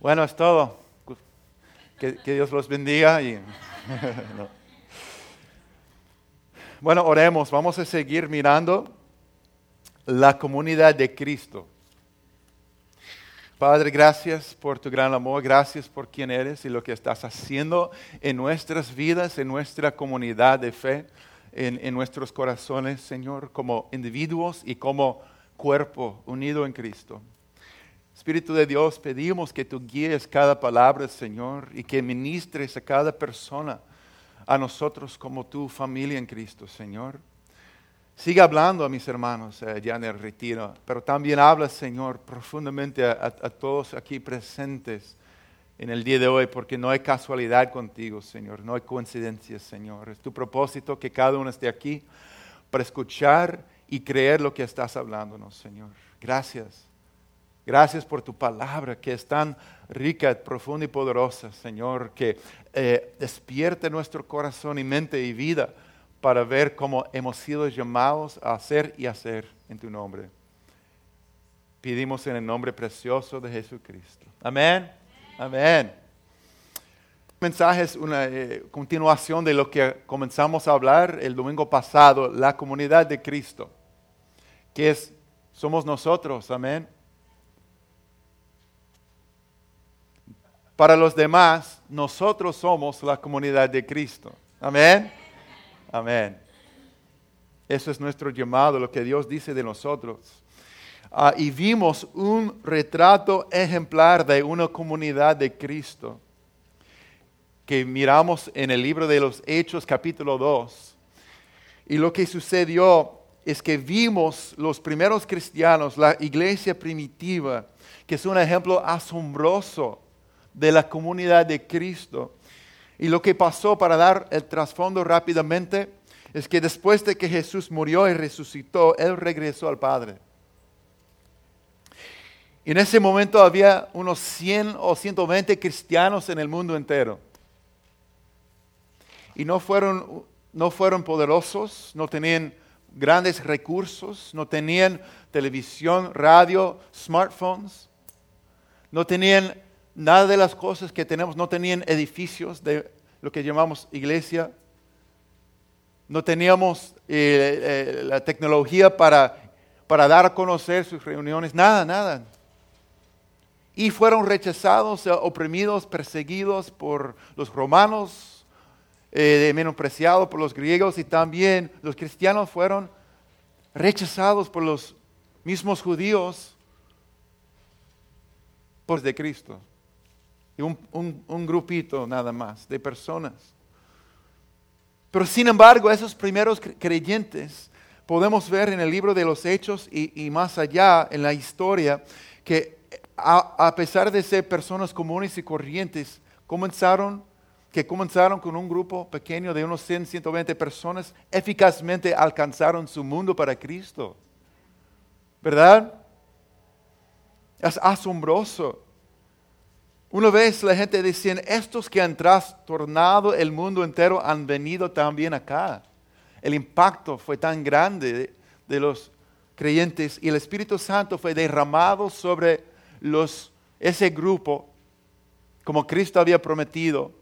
Bueno, es todo. Que, que Dios los bendiga. Y... no. Bueno, oremos. Vamos a seguir mirando la comunidad de Cristo. Padre, gracias por tu gran amor, gracias por quien eres y lo que estás haciendo en nuestras vidas, en nuestra comunidad de fe, en, en nuestros corazones, Señor, como individuos y como cuerpo unido en Cristo. Espíritu de Dios, pedimos que tú guíes cada palabra, Señor, y que ministres a cada persona, a nosotros como tu familia en Cristo, Señor. Sigue hablando a mis hermanos eh, ya en el retiro, pero también habla, Señor, profundamente a, a, todos aquí presentes en el día de hoy, porque no hay casualidad contigo, Señor, no hay coincidencias, Señor. Es tu propósito que cada uno esté aquí para escuchar y creer lo que estás hablándonos, Señor. Gracias. Gracias por tu palabra que es tan rica, profunda y poderosa, Señor, que eh, despierte nuestro corazón y mente y vida para ver cómo hemos sido llamados a hacer y hacer en tu nombre. Pedimos en el nombre precioso de Jesucristo. Amén. Amén. El mensaje es una eh, continuación de lo que comenzamos a hablar el domingo pasado, la comunidad de Cristo, que es, somos nosotros, amén. Para los demás, nosotros somos la comunidad de Cristo. Amén. Amén. Eso es nuestro llamado, lo que Dios dice de nosotros. Uh, y vimos un retrato ejemplar de una comunidad de Cristo que miramos en el libro de los Hechos capítulo 2. Y lo que sucedió es que vimos los primeros cristianos, la iglesia primitiva, que es un ejemplo asombroso de la comunidad de Cristo. Y lo que pasó para dar el trasfondo rápidamente es que después de que Jesús murió y resucitó, Él regresó al Padre. En ese momento había unos 100 o 120 cristianos en el mundo entero. Y no fueron, no fueron poderosos, no tenían grandes recursos, no tenían televisión, radio, smartphones, no tenían nada de las cosas que tenemos, no tenían edificios de lo que llamamos iglesia, no teníamos eh, eh, la tecnología para, para dar a conocer sus reuniones, nada, nada. Y fueron rechazados, oprimidos, perseguidos por los romanos, eh, menospreciados por los griegos y también los cristianos fueron rechazados por los mismos judíos por de Cristo un, un, grupito nada más de personas. Pero sin embargo, esos primeros creyentes podemos ver en el libro de los Hechos y, y más allá en la historia que a, a, pesar de ser personas comunes y corrientes, comenzaron, que comenzaron con un grupo pequeño de unos 100, 120 personas, eficazmente alcanzaron su mundo para Cristo. ¿Verdad? Es asombroso. Una vez la gente decía, estos que han trastornado el mundo entero han venido también acá. El impacto fue tan grande de, de los creyentes y el Espíritu Santo fue derramado sobre los, ese grupo como Cristo había prometido.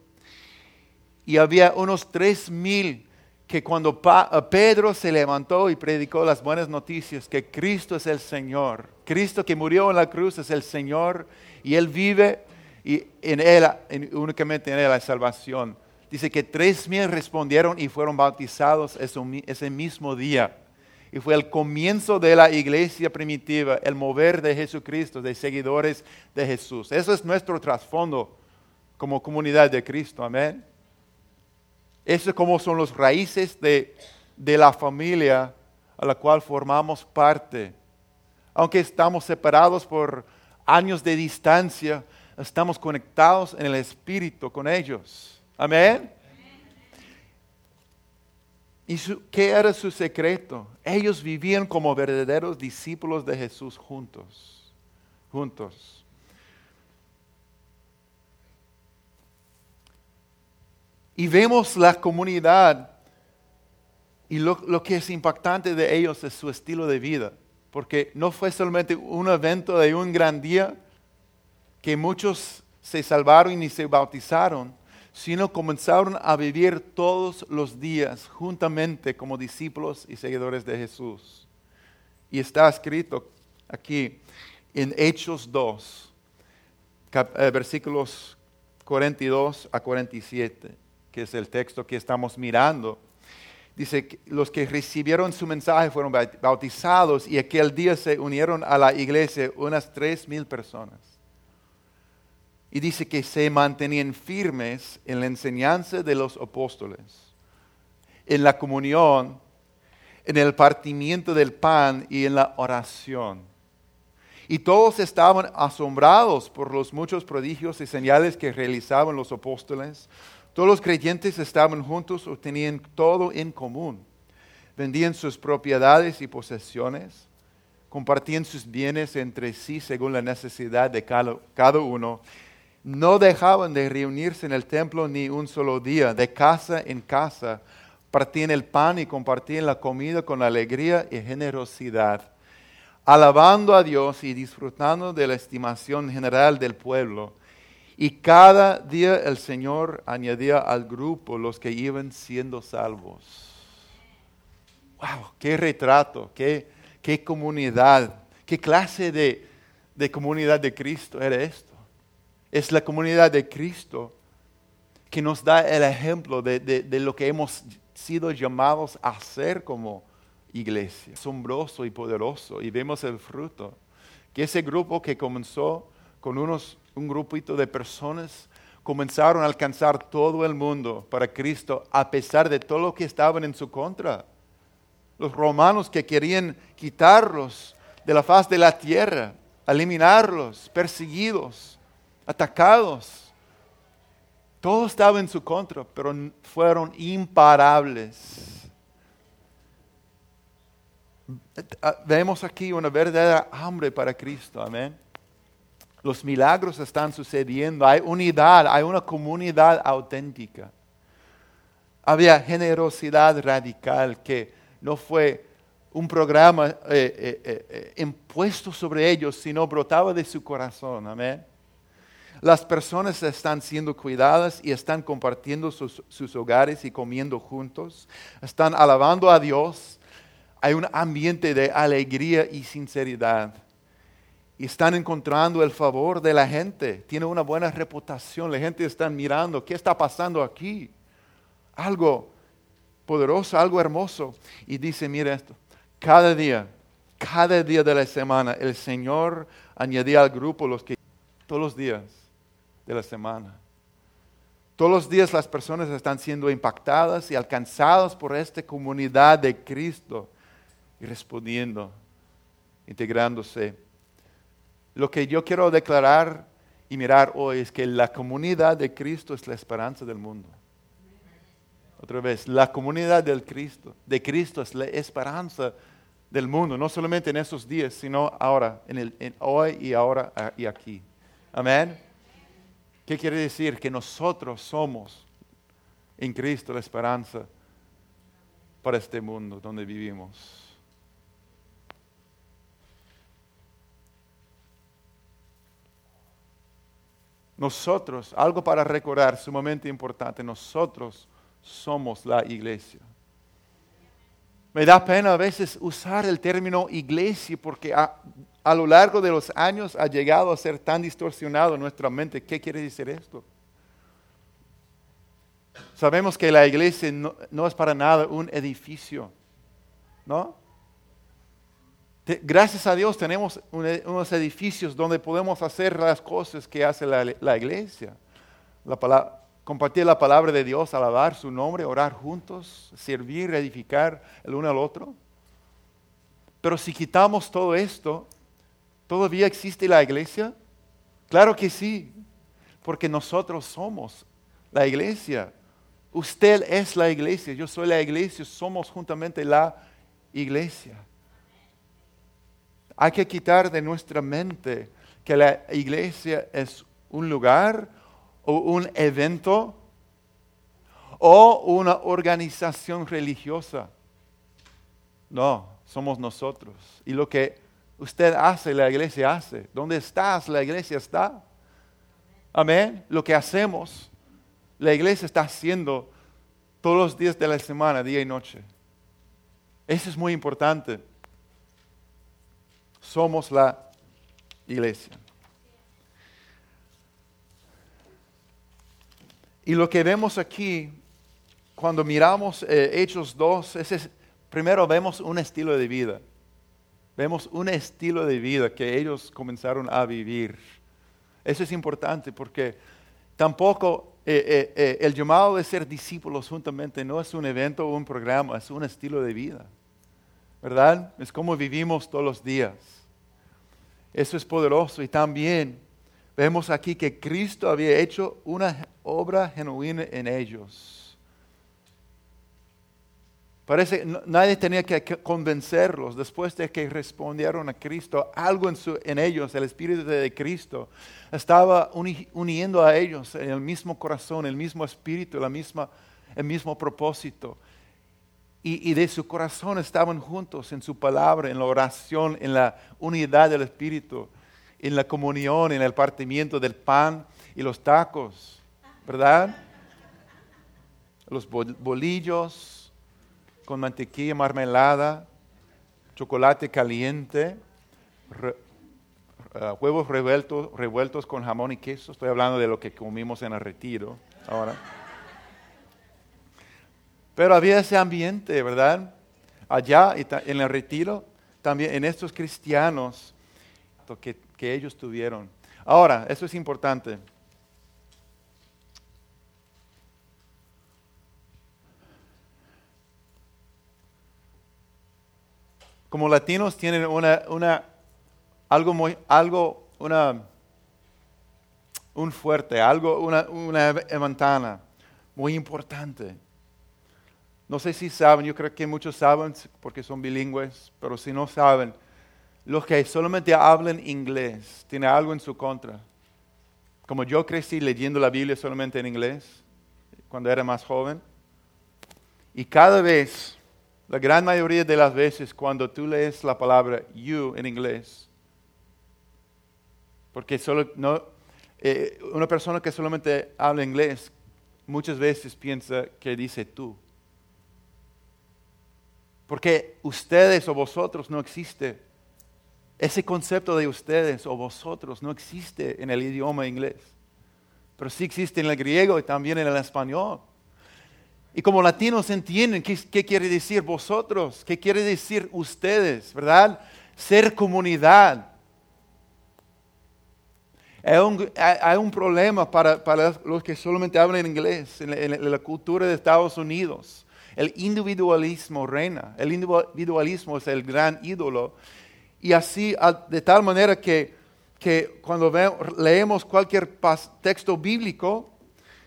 Y había unos tres mil que cuando pa Pedro se levantó y predicó las buenas noticias, que Cristo es el Señor, Cristo que murió en la cruz es el Señor y Él vive y en él, en, únicamente en él hay salvación. Dice que tres mil respondieron y fueron bautizados ese, ese mismo día. Y fue el comienzo de la iglesia primitiva, el mover de Jesucristo, de seguidores de Jesús. Eso es nuestro trasfondo como comunidad de Cristo, amén. Eso es como son los raíces de, de la familia a la cual formamos parte. Aunque estamos separados por años de distancia, estamos conectados en el Espíritu con ellos. Amén. ¿Y su, qué era su secreto? Ellos vivían como verdaderos discípulos de Jesús juntos, juntos. Y vemos la comunidad y lo, lo, que es impactante de ellos es su estilo de vida, porque no fue solamente un evento de un gran día, que muchos se salvaron ni se bautizaron, sino comenzaron a vivir todos los días juntamente como discípulos y seguidores de Jesús. Y está escrito aquí en Hechos 2, eh, versículos 42 a 47, que es el texto que estamos mirando. Dice que los que recibieron su mensaje fueron bautizados y aquel día se unieron a la iglesia unas tres mil personas. Y dice que se mantenían firmes en la enseñanza de los apóstoles, en la comunión, en el partimiento del pan y en la oración. Y todos estaban asombrados por los muchos prodigios y señales que realizaban los apóstoles. Todos los creyentes estaban juntos o tenían todo en común. Vendían sus propiedades y posesiones, compartían sus bienes entre sí según la necesidad de cada uno. No dejaban de reunirse en el templo ni un solo día, de casa en casa. Partían el pan y compartían la comida con alegría y generosidad alabando a Dios y disfrutando de la estimación general del pueblo. Y cada día el Señor añadía al grupo los que iban siendo salvos. ¡Wow! ¡Qué retrato! ¡Qué, qué comunidad! ¿Qué clase de, de comunidad de Cristo era esto? Es la comunidad de Cristo que nos da el ejemplo de, de, lo que hemos sido llamados a ser como iglesia. Asombroso y poderoso. Y vemos el fruto. Que ese grupo que comenzó con unos, un grupito de personas, comenzaron a alcanzar todo el mundo para Cristo a pesar de todo lo que estaban en su contra. Los romanos que querían quitarlos de la faz de la tierra, eliminarlos, perseguidos, atacados. Todo estaba en su contra, pero fueron imparables Vemos aquí una verdadera hambre para Cristo, amén. Los milagros están sucediendo, hay unidad, hay una comunidad auténtica. Había generosidad radical que no fue un programa eh, eh, eh, impuesto sobre ellos, sino brotaba de su corazón, amén. Las personas están siendo cuidadas y están compartiendo sus, hogares y comiendo juntos, están alabando a Dios hay un ambiente de alegría y sinceridad. Y están encontrando el favor de la gente. Tiene una buena reputación. La gente está mirando, ¿qué está pasando aquí? Algo poderoso, algo hermoso. Y dice, mira esto, cada día, cada día de la semana, el Señor añadía al grupo los que, todos los días de la semana. Todos los días las personas están siendo impactadas y alcanzadas por esta comunidad de Cristo y respondiendo, integrándose. Lo que yo quiero declarar y mirar hoy es que la comunidad de Cristo es la esperanza del mundo. Otra vez, la comunidad del Cristo, de Cristo es la esperanza del mundo, no solamente en esos días, sino ahora, en el, hoy y ahora ah, y aquí. Amén. ¿Qué quiere decir? Que nosotros somos en Cristo la esperanza para este mundo donde vivimos. Nosotros, algo para recordar sumamente importante, nosotros somos la iglesia. Me da pena a veces usar el término iglesia porque a, lo largo de los años ha llegado a ser tan distorsionado en nuestra mente. ¿Qué quiere decir esto? Sabemos que la iglesia no, no es para nada un edificio, ¿no? Gracias a Dios tenemos unos edificios donde podemos hacer las cosas que hace la, iglesia. Compartir la palabra de Dios, alabar su nombre, orar juntos, servir, edificar el uno al otro. Pero si quitamos todo esto, ¿todavía existe la iglesia? Claro que sí, porque nosotros somos la iglesia. Usted es la iglesia, yo soy la iglesia, somos juntamente la iglesia. Hay que quitar de nuestra mente que la iglesia es un lugar o un evento o una organización religiosa. No, somos nosotros. Y lo que usted hace, la iglesia hace. ¿Dónde estás? La iglesia está. Amén. Lo que hacemos, la iglesia está haciendo todos los días de la semana, día y noche. Eso es muy importante. Somos la iglesia. Y lo que vemos aquí, cuando miramos eh, Hechos 2, es, primero vemos un estilo de vida. Vemos un estilo de vida que ellos comenzaron a vivir. Eso es importante porque tampoco eh, eh, el llamado de ser discípulos juntamente no es un evento o un programa, es un estilo de vida. ¿Verdad? Es como vivimos todos los días. Eso es poderoso y también vemos aquí que Cristo había hecho una obra genuina en ellos. Parece que nadie tenía que convencerlos después de que respondieron a Cristo. Algo en, su, en ellos, el Espíritu de Cristo, estaba uniendo a ellos en el mismo corazón, el mismo espíritu, la misma, el mismo propósito. Y, y de su corazón estaban juntos en su palabra, en la oración, en la unidad del Espíritu, en la comunión, en el partimiento del pan y los tacos, ¿verdad? Los bolillos con mantequilla, marmelada, chocolate caliente, eh, huevos revueltos, revueltos con jamón y queso. Estoy hablando de lo que comimos en el retiro ahora. Pero había ese ambiente, ¿verdad? Allá en el retiro, también en estos cristianos que, que ellos tuvieron. Ahora, eso es importante. como latinos tienen una, una algo muy, algo, una, un fuerte, algo, una, una ventana muy importante. No sé si saben, yo creo que muchos saben porque son bilingües, pero si no saben, los que solamente hablan inglés tienen algo en su contra. Como yo crecí leyendo la Biblia solamente en inglés cuando era más joven, y cada vez la gran mayoría de las veces cuando tú lees la palabra you en inglés, porque solo no, eh, una persona que solamente habla inglés muchas veces piensa que dice tú. Porque ustedes o vosotros no existe. Ese concepto de ustedes o vosotros no existe en el idioma inglés. Pero sí existe en el griego y también en el español. Y como latinos entienden qué, quiere decir vosotros, qué quiere decir ustedes, ¿verdad? Ser comunidad. Hay un, problema para, los que solamente hablan inglés en la cultura de Estados Unidos. El individualismo reina. El individualismo es el gran ídolo. Y así, de tal manera que, que cuando leemos cualquier texto bíblico,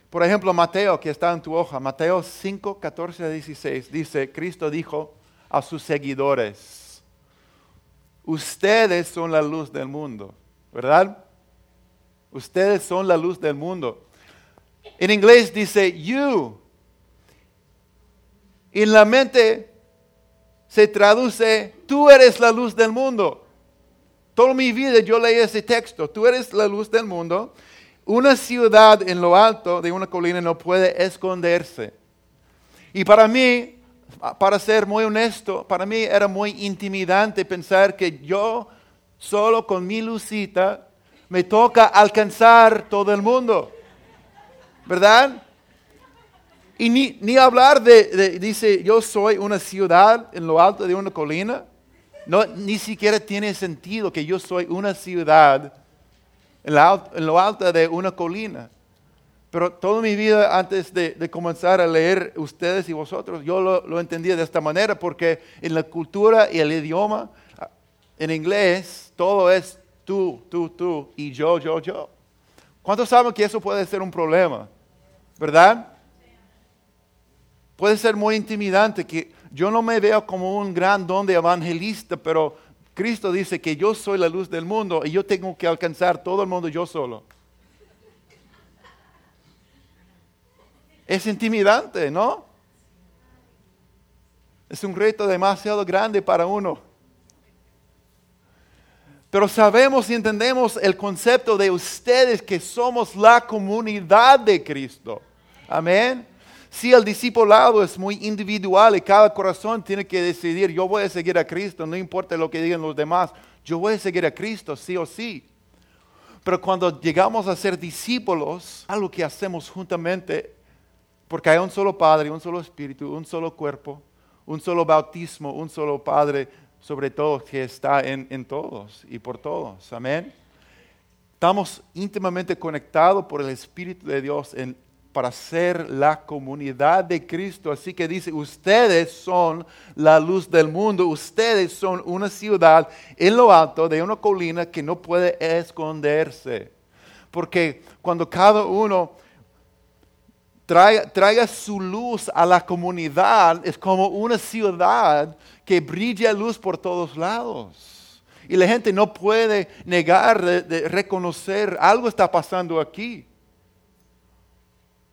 por ejemplo, Mateo, que está en tu hoja, Mateo 5, 14 a 16, dice, Cristo dijo a sus seguidores, ustedes son la luz del mundo, ¿verdad? Ustedes son la luz del mundo. En inglés dice you. En la mente se traduce, tú eres la luz del mundo. Toda mi vida yo leí ese texto, tú eres la luz del mundo. Una ciudad en lo alto de una colina no puede esconderse. Y para mí, para ser muy honesto, para mí era muy intimidante pensar que yo solo con mi lucita me toca alcanzar todo el mundo. ¿Verdad? Y ni, hablar de, dice, yo soy una ciudad en lo alto de una colina. No, ni siquiera tiene sentido que yo soy una ciudad en, lo alto de una colina. Pero toda mi vida antes de, comenzar a leer ustedes y vosotros, yo lo, lo, entendía de esta manera porque en la cultura y el idioma, en inglés, todo es tú, tú, tú y yo, yo, yo. ¿Cuántos saben que eso puede ser un problema? ¿Verdad? Puede ser muy intimidante que yo no me veo como un gran don de evangelista, pero Cristo dice que yo soy la luz del mundo y yo tengo que alcanzar todo el mundo yo solo. Es intimidante, ¿no? Es un reto demasiado grande para uno. Pero sabemos y entendemos el concepto de ustedes que somos la comunidad de Cristo. Amén. Si el discipulado es muy individual y cada corazón tiene que decidir, yo voy a seguir a Cristo, no importa lo que digan los demás, yo voy a seguir a Cristo sí o sí. Pero cuando llegamos a ser discípulos, algo que hacemos juntamente, porque hay un solo Padre, un solo Espíritu, un solo cuerpo, un solo bautismo, un solo Padre, sobre todo que está en, en todos y por todos. Amén. Estamos íntimamente conectados por el Espíritu de Dios en para ser la comunidad de Cristo. Así que dice, ustedes son la luz del mundo, ustedes son una ciudad en lo alto de una colina que no puede esconderse. Porque cuando cada uno traiga, su luz a la comunidad, es como una ciudad que brilla luz por todos lados. Y la gente no puede negar de reconocer, algo está pasando aquí.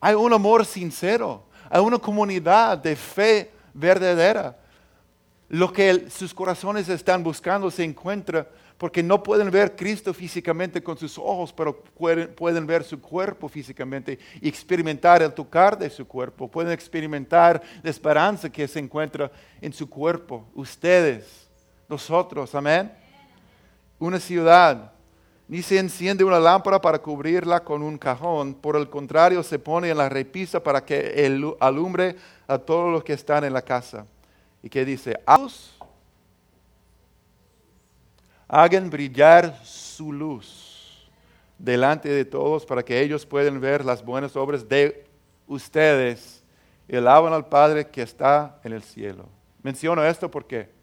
Hay un amor sincero, hay una comunidad de fe verdadera. Lo que sus corazones están buscando se encuentra porque no pueden ver Cristo físicamente con sus ojos, pero pueden, ver su cuerpo físicamente y experimentar el tocar de su cuerpo. Pueden experimentar la esperanza que se encuentra en su cuerpo. Ustedes, nosotros, amén. Una ciudad ni se enciende una lámpara para cubrirla con un cajón, por el contrario se pone en la repisa para que alumbre a todos los que están en la casa. Y que dice, hagan brillar su luz delante de todos para que ellos puedan ver las buenas obras de ustedes y alaban al Padre que está en el cielo. Menciono esto porque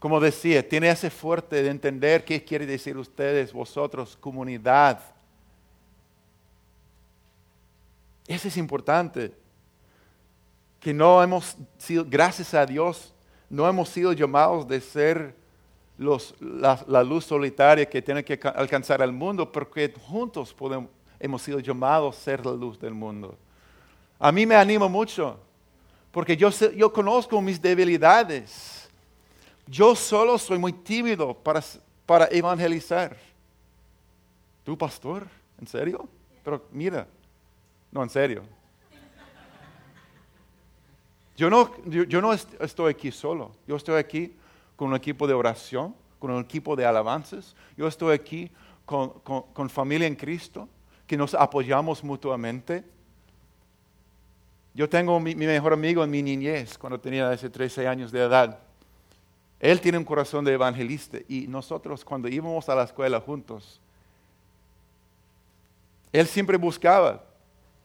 Como decía, tiene ese fuerte de entender qué quiere decir ustedes, vosotros, comunidad. Eso es importante. Que no hemos sido, gracias a Dios, no hemos sido llamados de ser los, la, luz solitaria que tiene que alcanzar al mundo, porque juntos hemos sido llamados a ser la luz del mundo. A mí me anima mucho, porque yo, yo conozco mis debilidades yo solo soy muy tímido para, para evangelizar. ¿Tú, pastor? ¿En serio? Pero mira, no, en serio. Yo no, yo, no estoy aquí solo. Yo estoy aquí con un equipo de oración, con un equipo de alabanzas. Yo estoy aquí con, con familia en Cristo, que nos apoyamos mutuamente. Yo tengo mi, mejor amigo en mi niñez, cuando tenía ese 13 años de edad. Él tiene un corazón de evangelista y nosotros cuando íbamos a la escuela juntos, él siempre buscaba,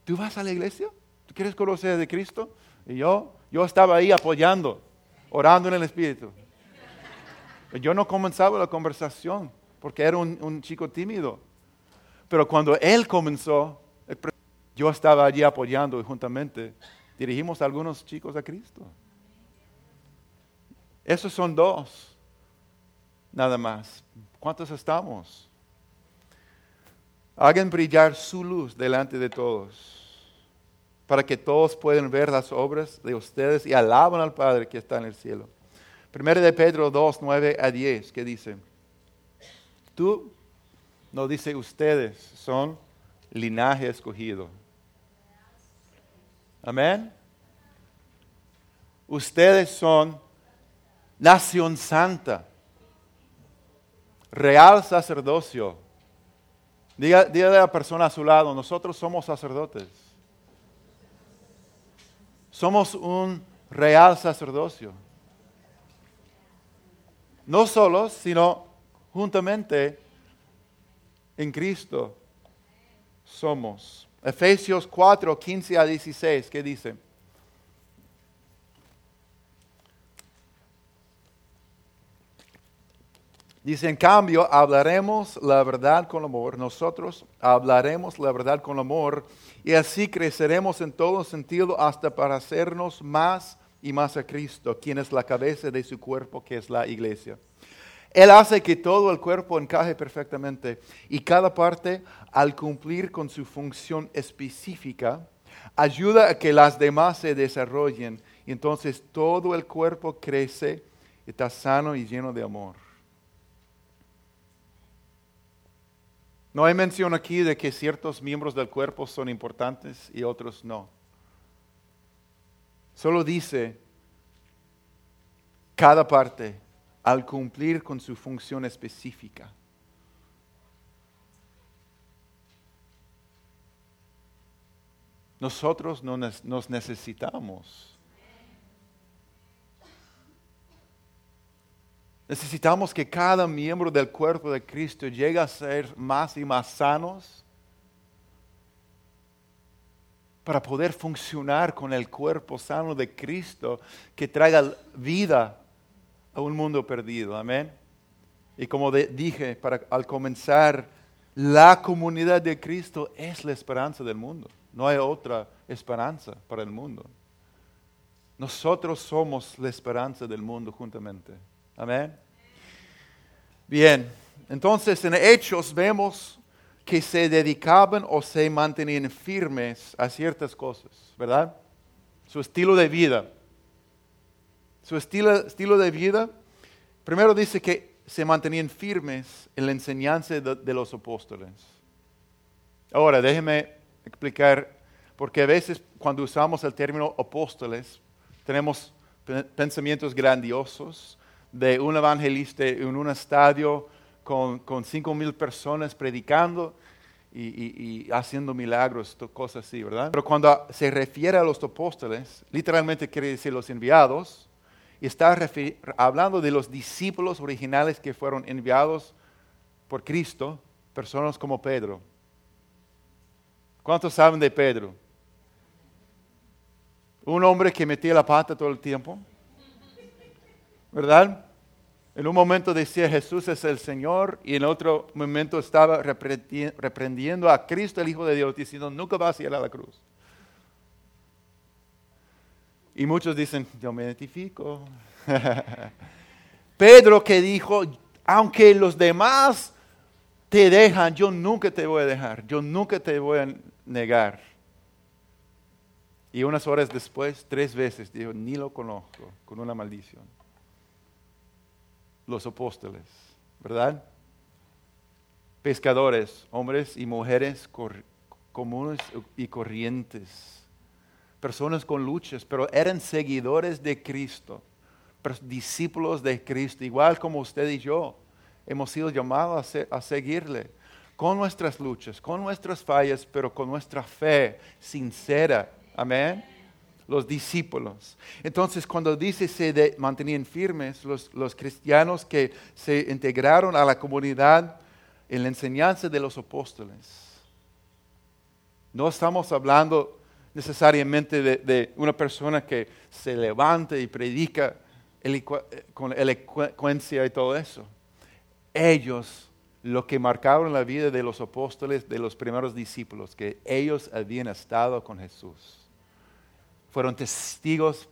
¿tú vas a la iglesia? ¿Tú quieres conocer de Cristo? Y yo, yo estaba ahí apoyando, orando en el Espíritu. Yo no comenzaba la conversación porque era un, un chico tímido. Pero cuando él comenzó, yo estaba allí apoyando y juntamente dirigimos a algunos chicos a Cristo. Esos son dos, nada más. ¿Cuántos estamos? Hagan brillar su luz delante de todos, para que todos puedan ver las obras de ustedes y alaban al Padre que está en el cielo. Primero de Pedro 2, 9 a 10, que dice, tú, no dice ustedes, son linaje escogido. Amén. Ustedes son nación santa, real sacerdocio. Dígale a la persona a su lado, nosotros somos sacerdotes. Somos un real sacerdocio. No solos, sino juntamente en Cristo somos. Efesios 4, 15 a 16, ¿qué dice? Dice, en cambio, hablaremos la verdad con amor. Nosotros hablaremos la verdad con amor y así creceremos en todo sentido hasta para hacernos más y más a Cristo, quien es la cabeza de su cuerpo, que es la iglesia. Él hace que todo el cuerpo encaje perfectamente y cada parte, al cumplir con su función específica, ayuda a que las demás se desarrollen y entonces todo el cuerpo crece está sano y lleno de amor. No hay mención aquí de que ciertos miembros del cuerpo son importantes y otros no. Solo dice cada parte al cumplir con su función específica. Nosotros no nos necesitamos Necesitamos que cada miembro del cuerpo de Cristo llegue a ser más y más sanos para poder funcionar con el cuerpo sano de Cristo que traiga vida a un mundo perdido. Amén. Y como dije para, al comenzar, la comunidad de Cristo es la esperanza del mundo. No hay otra esperanza para el mundo. Nosotros somos la esperanza del mundo juntamente. Amén. Bien, entonces en Hechos vemos que se dedicaban o se mantenían firmes a ciertas cosas, ¿verdad? Su estilo de vida. Su estilo, estilo de vida, primero dice que se mantenían firmes en la enseñanza de, de los apóstoles. Ahora, déjeme explicar, porque a veces cuando usamos el término apóstoles, tenemos pensamientos grandiosos, de un evangelista en un estadio con, cinco mil personas predicando y, haciendo milagros, cosas así, ¿verdad? Pero cuando se refiere a los apóstoles, literalmente quiere decir los enviados, y está hablando de los discípulos originales que fueron enviados por Cristo, personas como Pedro. ¿Cuántos saben de Pedro? Un hombre que metía la pata todo el tiempo, ¿verdad? En un momento decía Jesús es el Señor y en otro momento estaba reprendiendo a Cristo, el Hijo de Dios, diciendo, nunca vas a ir a la cruz. Y muchos dicen, yo me identifico. Pedro que dijo, aunque los demás te dejan, yo nunca te voy a dejar, yo nunca te voy a negar. Y unas horas después, tres veces, dijo, ni lo conozco, con una maldición los apóstoles, ¿verdad? Pescadores, hombres y mujeres comunes y corrientes, personas con luchas, pero eran seguidores de Cristo, discípulos de Cristo, igual como usted y yo. Hemos sido llamados a, a seguirle con nuestras luchas, con nuestras fallas, pero con nuestra fe sincera. Amén los discípulos. Entonces, cuando dice se mantenían firmes, los, los, cristianos que se integraron a la comunidad en la enseñanza de los apóstoles. No estamos hablando necesariamente de, una persona que se levanta y predica con elocuencia y todo eso. Ellos, lo que marcaron la vida de los apóstoles, de los primeros discípulos, que ellos habían estado con Jesús fueron testigos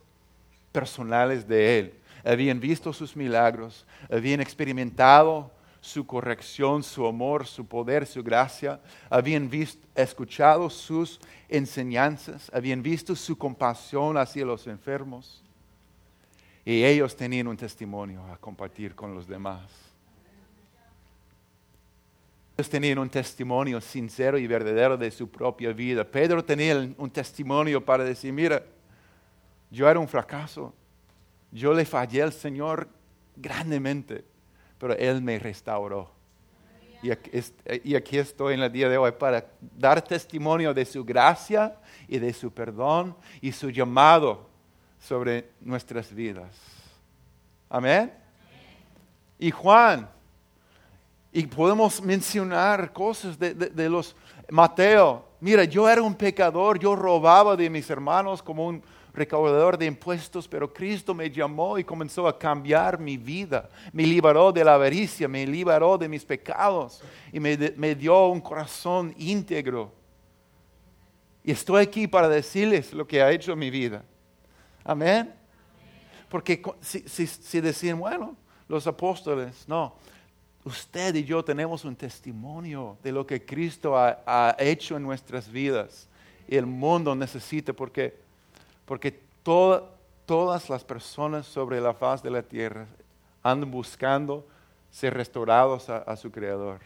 personales de Él. Habían visto sus milagros, habían experimentado su corrección, su amor, su poder, su gracia, habían visto, escuchado sus enseñanzas, habían visto su compasión hacia los enfermos y ellos tenían un testimonio a compartir con los demás. Ellos tenían un testimonio sincero y verdadero de su propia vida. Pedro tenía un testimonio para decir, mira, yo era un fracaso. Yo le fallé al Señor grandemente, pero Él me restauró. Y aquí, estoy en el día de hoy para dar testimonio de su gracia y de su perdón y su llamado sobre nuestras vidas. Amén. Y Juan, y podemos mencionar cosas de, de, los Mateo. Mira, yo era un pecador, yo robaba de mis hermanos como un, recaudador de impuestos, pero Cristo me llamó y comenzó a cambiar mi vida. Me liberó de la avaricia, me liberó de mis pecados y me, dio un corazón íntegro. Y estoy aquí para decirles lo que ha hecho mi vida. Amén. Porque si, decían, bueno, los apóstoles, no, usted y yo tenemos un testimonio de lo que Cristo ha, ha hecho en nuestras vidas. Y el mundo necesita porque porque todas las personas sobre la faz de la tierra andan buscando ser restaurados a, su Creador.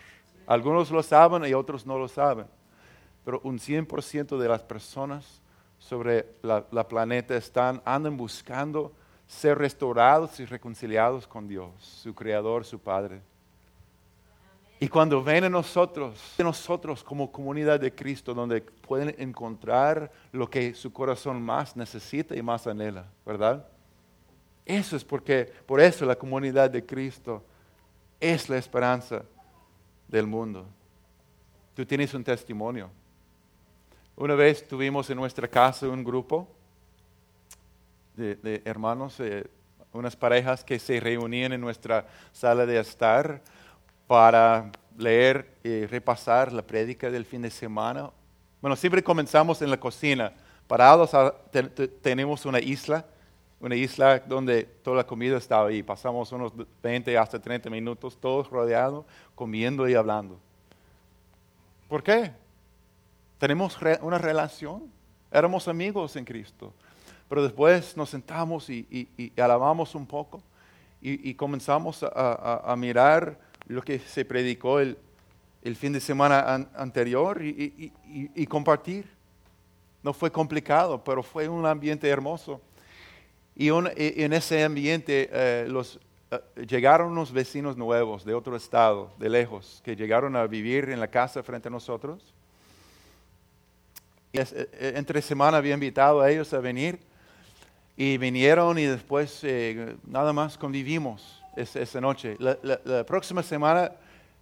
Algunos lo saben y otros no lo saben, pero un 100% de las personas sobre la, la, planeta están, andan buscando ser restaurados y reconciliados con Dios, su Creador, su Padre. Y cuando ven a nosotros, nosotros como comunidad de Cristo, donde pueden encontrar lo que su corazón más necesita y más anhela, ¿verdad? Eso es porque, por eso la comunidad de Cristo es la esperanza del mundo. Tú tienes un testimonio. Una vez tuvimos en nuestra casa un grupo de, hermanos, eh, unas parejas que se reunían en nuestra sala de estar para leer y repasar la prédica del fin de semana. Bueno, siempre comenzamos en la cocina. Parados tenemos una isla, una isla donde toda la comida estaba ahí. Pasamos unos 20 hasta 30 minutos todos rodeados, comiendo y hablando. ¿Por qué? Tenemos una relación. Éramos amigos en Cristo. Pero después nos sentamos y, alabamos un poco y, comenzamos a mirar lo que se predicó el, fin de semana anterior y, compartir. No fue complicado, pero fue un ambiente hermoso. Y en ese ambiente eh, los, eh, llegaron unos vecinos nuevos de otro estado, de lejos, que llegaron a vivir en la casa frente a nosotros. Y eh, entre semana había invitado a ellos a venir y vinieron y después nada más convivimos esa noche. La, próxima semana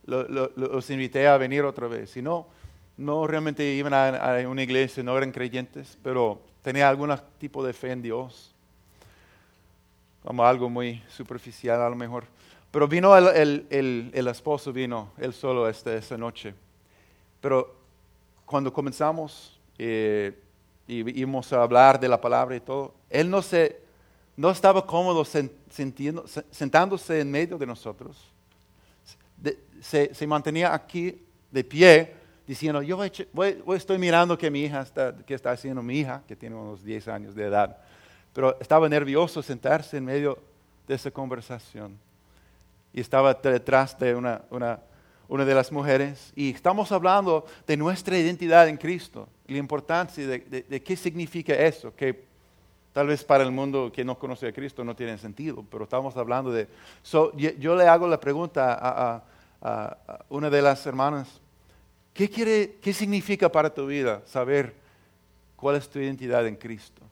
los invité a venir otra vez. Si no, no realmente iban a, una iglesia, no eran creyentes, pero tenía algún tipo de fe en Dios. Como algo muy superficial a lo mejor. Pero vino el, el, esposo, vino él solo esta, esa noche. Pero cuando comenzamos eh, y íbamos a hablar de la palabra y todo, él no se no estaba cómodo sentándose en medio de nosotros. se, mantenía aquí de pie diciendo, yo estoy mirando que mi hija está, que está haciendo mi hija, que tiene unos 10 años de edad. Pero estaba nervioso sentarse en medio de esa conversación. Y estaba detrás de una, una, de las mujeres. Y estamos hablando de nuestra identidad en Cristo, la importancia de, de qué significa eso, que Tal vez para el mundo que no conoce a Cristo no tiene sentido, pero estamos hablando de... yo, le hago la pregunta a, una de las hermanas, ¿qué, quiere, ¿qué significa para tu vida saber cuál es tu identidad en Cristo?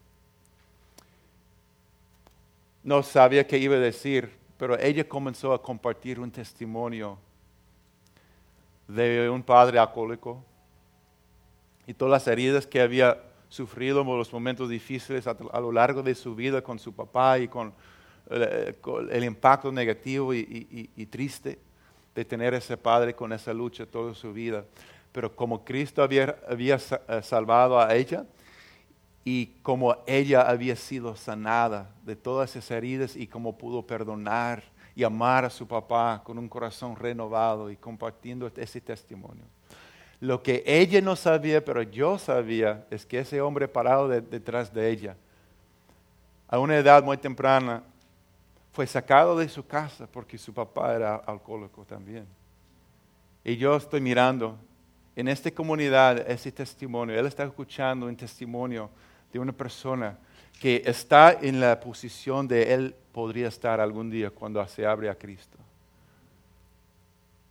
No sabía qué iba a decir, pero ella comenzó a compartir un testimonio de un padre alcohólico y todas las heridas que había sufrido los momentos difíciles a, lo largo de su vida con su papá y con, eh, el impacto negativo y, triste de tener ese padre con esa lucha toda su vida. Pero como Cristo había, eh, salvado a ella y como ella había sido sanada de todas esas heridas y como pudo perdonar y amar a su papá con un corazón renovado y compartiendo ese testimonio. Lo que ella no sabía, pero yo sabía, es que ese hombre parado detrás de ella, a una edad muy temprana, fue sacado de su casa porque su papá era alcohólico también. Y yo estoy mirando en esta comunidad ese testimonio. Él está escuchando un testimonio de una persona que está en la posición de él podría estar algún día cuando se abre a Cristo.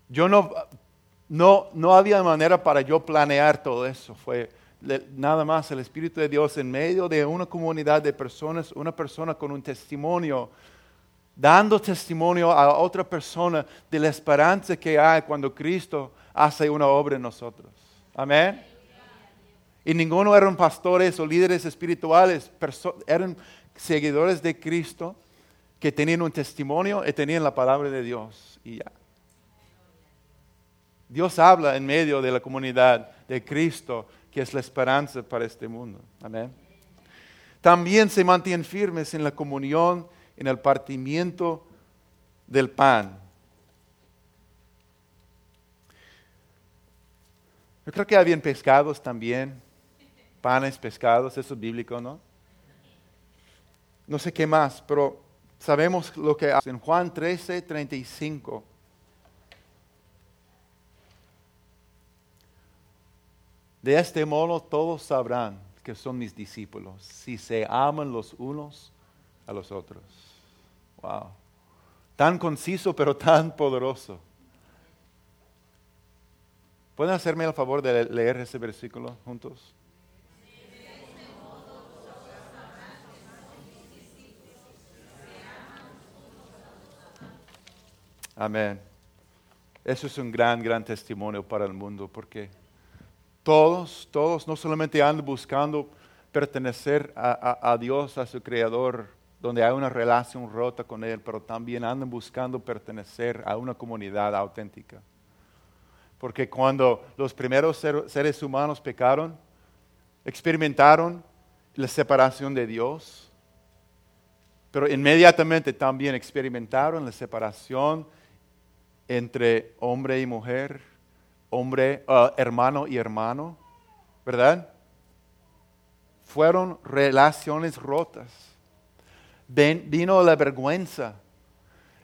Yo no no, no había manera para yo planear todo eso. Fue nada más el Espíritu de Dios en medio de una comunidad de personas, una persona con un testimonio, dando testimonio a otra persona de la esperanza que hay cuando Cristo hace una obra en nosotros. Amén. Y ninguno eran pastores o líderes espirituales, eran seguidores de Cristo que tenían un testimonio y tenían la palabra de Dios. Y ya. Dios habla en medio de la comunidad de Cristo, que es la esperanza para este mundo. Amén. También se mantienen firmes en la comunión, en el partimiento del pan. Yo creo que habían pescados también, panes, pescados, eso es bíblico, ¿no? No sé qué más, pero sabemos lo que hace. En Juan 13, 35. De este modo todos sabrán que son mis discípulos, si se aman los unos a los otros. Wow. Tan conciso, pero tan poderoso. ¿Pueden hacerme el favor de leer ese versículo juntos? Amén. Eso es un gran, gran testimonio para el mundo porque todos, todos no solamente andan buscando pertenecer a, Dios, a su Creador, donde hay una relación rota con Él, pero también andan buscando pertenecer a una comunidad auténtica. Porque cuando los primeros seres humanos pecaron, experimentaron la separación de Dios, pero inmediatamente también experimentaron la separación entre hombre y mujer, hombre, ah, hermano y hermano, ¿verdad? Fueron relaciones rotas. vino la vergüenza.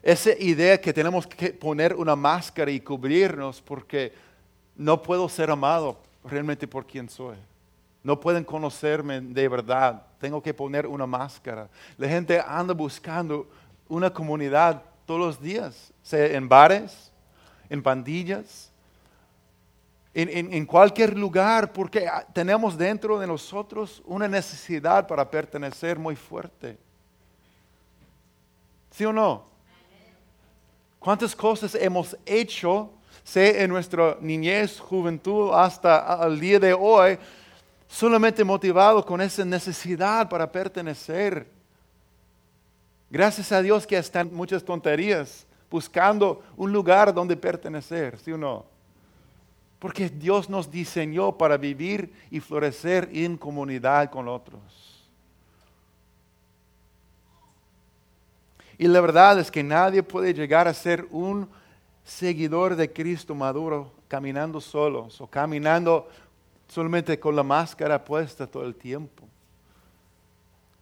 Esa idea que tenemos que poner una máscara y cubrirnos porque no puedo ser amado realmente por quien soy. No pueden conocerme de verdad. Tengo que poner una máscara. La gente anda buscando una comunidad todos los días, en bares, en pandillas, en, cualquier lugar, porque tenemos dentro de nosotros una necesidad para pertenecer muy fuerte. ¿Sí o no? ¿Cuántas cosas hemos hecho, sea en nuestra niñez, juventud, hasta el día de hoy, solamente motivado con esa necesidad para pertenecer? Gracias a Dios que están muchas tonterías buscando un lugar donde pertenecer, ¿sí o no? Porque Dios nos diseñó para vivir y florecer en comunidad con otros. Y la verdad es que nadie puede llegar a ser un seguidor de Cristo maduro caminando solos o caminando solamente con la máscara puesta todo el tiempo.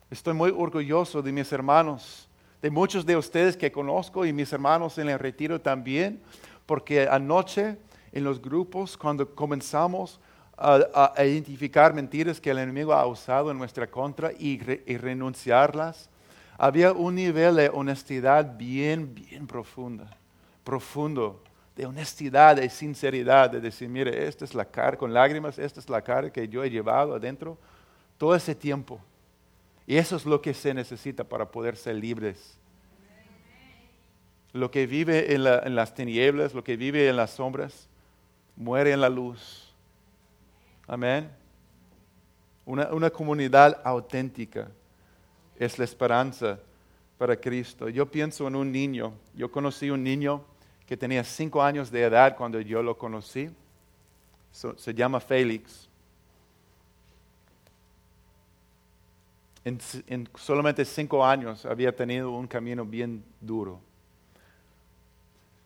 Estoy muy orgulloso de mis hermanos, de muchos de ustedes que conozco y mis hermanos en el retiro también, porque anoche en los grupos, cuando comenzamos a, identificar mentiras que el enemigo ha usado en nuestra contra y, y renunciarlas, había un nivel de honestidad bien, bien profunda, profundo, de honestidad, de sinceridad, de decir, mire, esta es la cara, con lágrimas, esta es la cara que yo he llevado adentro todo ese tiempo. Y eso es lo que se necesita para poder ser libres. Lo que vive en, las tinieblas, lo que vive en las sombras, muere en la luz. Amén. Una, una, comunidad auténtica es la esperanza para Cristo. Yo pienso en un niño. Yo conocí un niño que tenía cinco años de edad cuando yo lo conocí. se llama Félix. en, solamente cinco años había tenido un camino bien duro.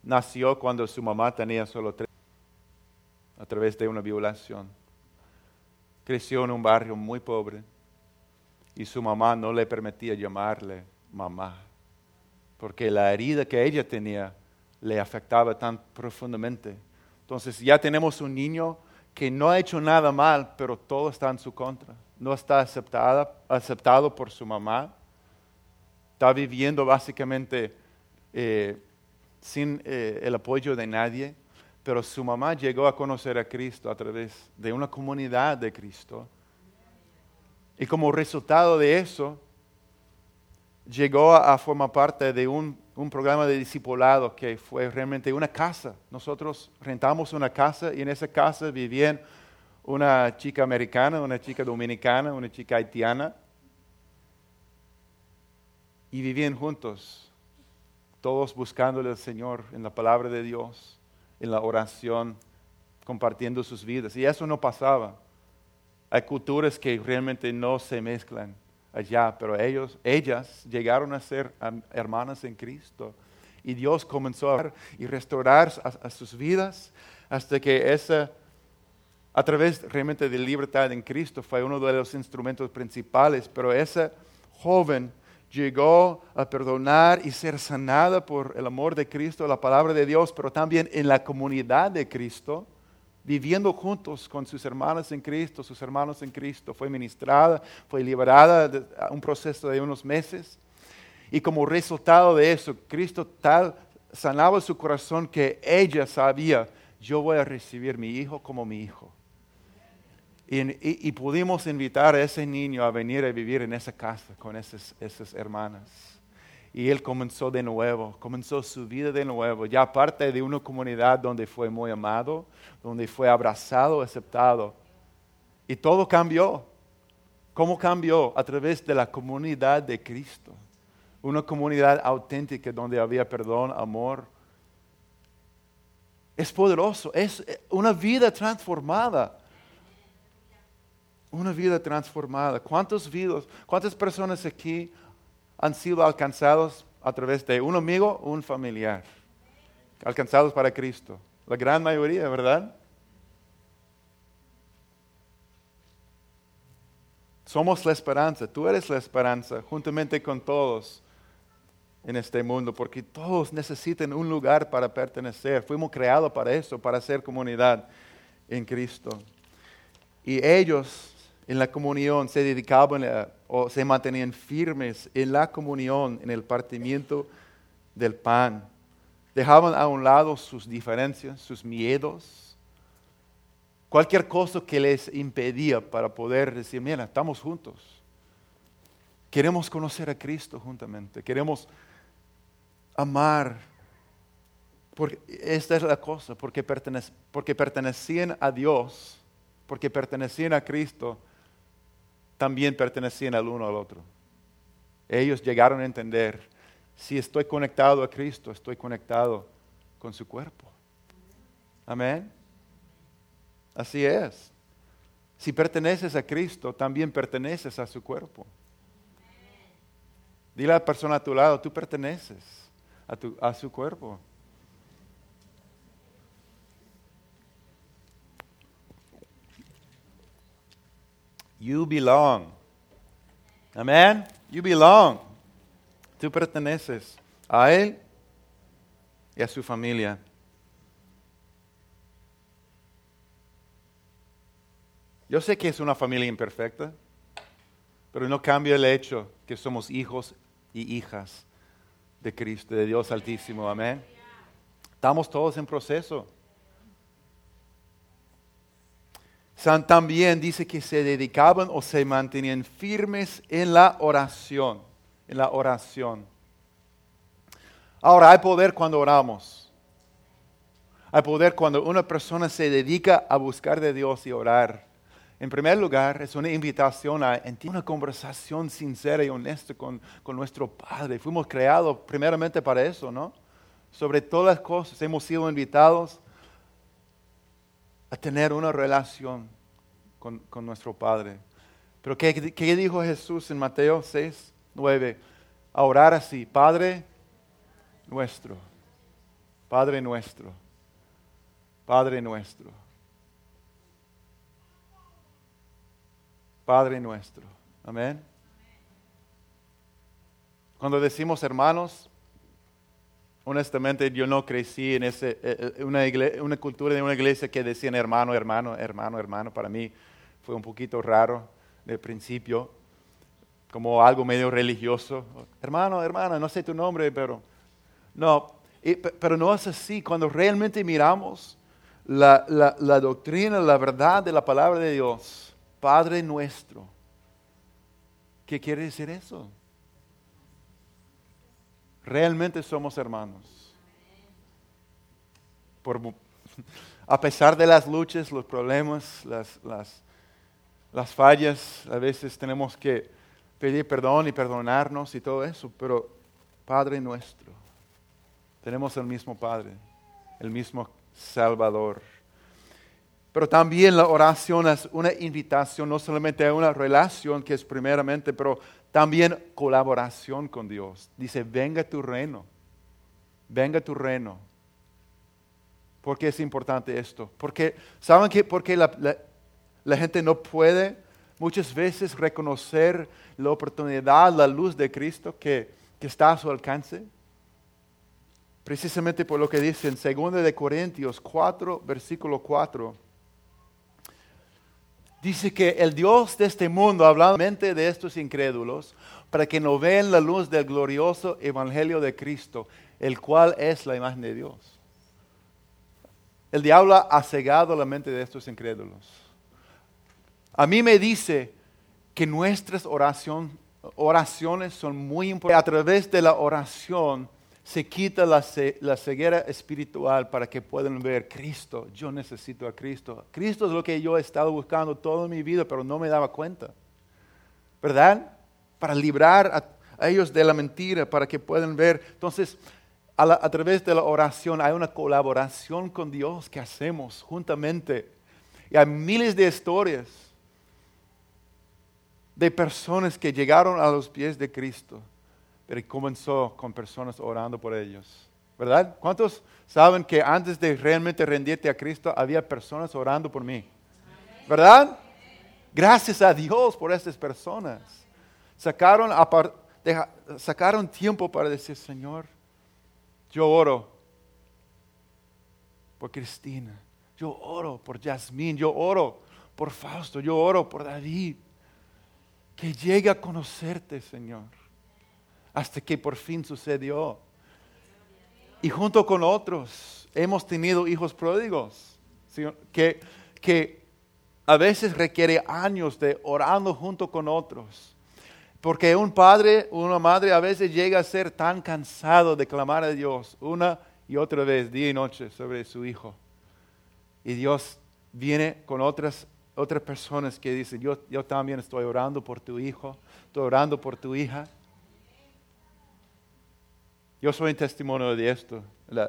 Nació cuando su mamá tenía solo tres, a través de una violación. Creció en un barrio muy pobre y su mamá no le permitía llamarle mamá, porque la herida que ella tenía le afectaba tan profundamente. Entonces ya tenemos un niño que no ha hecho nada mal, pero todo está en su contra no está aceptada, aceptado por su mamá, está viviendo básicamente eh, sin eh, el apoyo de nadie, pero su mamá llegó a conocer a Cristo a través de una comunidad de Cristo. Y como resultado de eso, llegó a, formar parte de un, programa de discipulado que fue realmente una casa. Nosotros rentamos una casa y en esa casa vivían una chica americana, una chica dominicana, una chica haitiana, y vivían juntos, todos buscándole al Señor en la palabra de Dios, en la oración, compartiendo sus vidas. Y eso no pasaba. Hay culturas que realmente no se mezclan allá, pero ellos, ellas llegaron a ser hermanas en Cristo. Y Dios comenzó a y restaurar a sus vidas hasta que esa a través realmente de libertad en Cristo fue uno de los instrumentos principales, pero esa joven llegó a perdonar y ser sanada por el amor de Cristo, la palabra de Dios, pero también en la comunidad de Cristo, viviendo juntos con sus hermanos en Cristo, sus hermanos en Cristo. Fue ministrada, fue liberada de un proceso de unos meses. Y como resultado de eso, Cristo tal sanaba su corazón que ella sabía, yo voy a recibir mi hijo como mi hijo. Y, pudimos invitar a ese niño a venir a vivir en esa casa con esas, esas hermanas. Y él comenzó de nuevo, comenzó su vida de nuevo, ya parte de una comunidad donde fue muy amado, donde fue abrazado, aceptado. Y todo cambió. ¿Cómo cambió? A través de la comunidad de Cristo. Una comunidad auténtica donde había perdón, amor. Es poderoso, es una vida transformada una vida transformada. ¿Cuántos vidos, cuántas personas aquí han sido alcanzados a través de un amigo un familiar? Alcanzados para Cristo. La gran mayoría, ¿verdad? Somos la esperanza, tú eres la esperanza, juntamente con todos en este mundo, porque todos necesitan un lugar para pertenecer. Fuimos creados para eso, para ser comunidad en Cristo. Y ellos en la comunión, se dedicaban o se mantenían firmes en la comunión, en el partimiento del pan. Dejaban a un lado sus diferencias, sus miedos, cualquier cosa que les impedía para poder decir, mira, estamos juntos. Queremos conocer a Cristo juntamente, queremos amar. Porque esta es la cosa, porque, porque pertenecían a Dios, porque pertenecían a Cristo también pertenecían al uno al otro. Ellos llegaron a entender, si estoy conectado a Cristo, estoy conectado con su cuerpo. Amén. Así es. Si perteneces a Cristo, también perteneces a su cuerpo. Dile a la persona a tu lado, tú perteneces a, a su cuerpo. You belong. Amén. You belong. Tú perteneces a Él y a su familia. Yo sé que es una familia imperfecta, pero no cambia el hecho que somos hijos y hijas de Cristo, de Dios Altísimo. Amén. Estamos todos en proceso. También dice que se dedicaban o se mantenían firmes en la oración, en la oración. Ahora, hay poder cuando oramos. Hay poder cuando una persona se dedica a buscar de Dios y orar. En primer lugar, es una invitación a una conversación sincera y honesta con, con nuestro Padre. Fuimos creados primeramente para eso, ¿no? Sobre todas las cosas hemos sido invitados a tener una relación con, nuestro Padre. Pero ¿qué, dijo Jesús en Mateo 6, 9? A orar así, Padre nuestro, Padre nuestro, Padre nuestro, Padre nuestro. Amén. Cuando decimos hermanos, Honestamente, yo no crecí en ese, eh, eh, una, una, cultura de una iglesia que decían hermano, hermano, hermano, hermano. Para mí fue un poquito raro de principio, como algo medio religioso. Hermano, hermana, no sé tu nombre, pero no. pero no es así. Cuando realmente miramos la, la, la doctrina, la verdad de la palabra de Dios, Padre nuestro, ¿qué quiere decir eso? Realmente somos hermanos. a pesar de las luchas, los problemas, las, las, fallas, a veces tenemos que pedir perdón y perdonarnos y todo eso, pero Padre nuestro, tenemos el mismo Padre, el mismo Salvador. Pero también la oración es una invitación, no solamente a una relación que es primeramente, pero también colaboración con Dios. Dice, venga tu reino, venga tu reino. ¿Por qué es importante esto? Porque, ¿saben qué? Porque la, la, gente no puede muchas veces reconocer la oportunidad, la luz de Cristo que, que está a su alcance? Precisamente por lo que dice en 2 de Corintios 4, versículo 4. Dice que el Dios de este mundo, hablando de estos incrédulos, para que no vean la luz del glorioso evangelio de Cristo, el cual es la imagen de Dios. El diablo ha cegado la mente de estos incrédulos. A mí me dice que nuestras oraciones son muy importantes. A través de la oración se quita la, ceguera espiritual para que puedan ver Cristo. Yo necesito a Cristo. Cristo es lo que yo he estado buscando toda mi vida, pero no me daba cuenta. ¿Verdad? Para librar a, ellos de la mentira, para que puedan ver. Entonces, a, través de la oración hay una colaboración con Dios que hacemos juntamente. Y hay miles de historias de personas que llegaron a los pies de Cristo pero comenzó con personas orando por ellos. ¿Verdad? ¿Cuántos saben que antes de realmente rendirte a Cristo había personas orando por mí? ¿Verdad? Gracias a Dios por estas personas. Sacaron, sacaron tiempo para decir, Señor, yo oro por Cristina, yo oro por Yasmín, yo oro por Fausto, yo oro por David. Que llegue a conocerte, Señor hasta que por fin sucedió. Y junto con otros hemos tenido hijos pródigos, que, que a veces requiere años de orando junto con otros. Porque un padre, una madre a veces llega a ser tan cansado de clamar a Dios una y otra vez, día y noche, sobre su hijo. Y Dios viene con otras, otras personas que dicen, yo, yo también estoy orando por tu hijo, estoy orando por tu hija. Yo soy un testimonio de esto.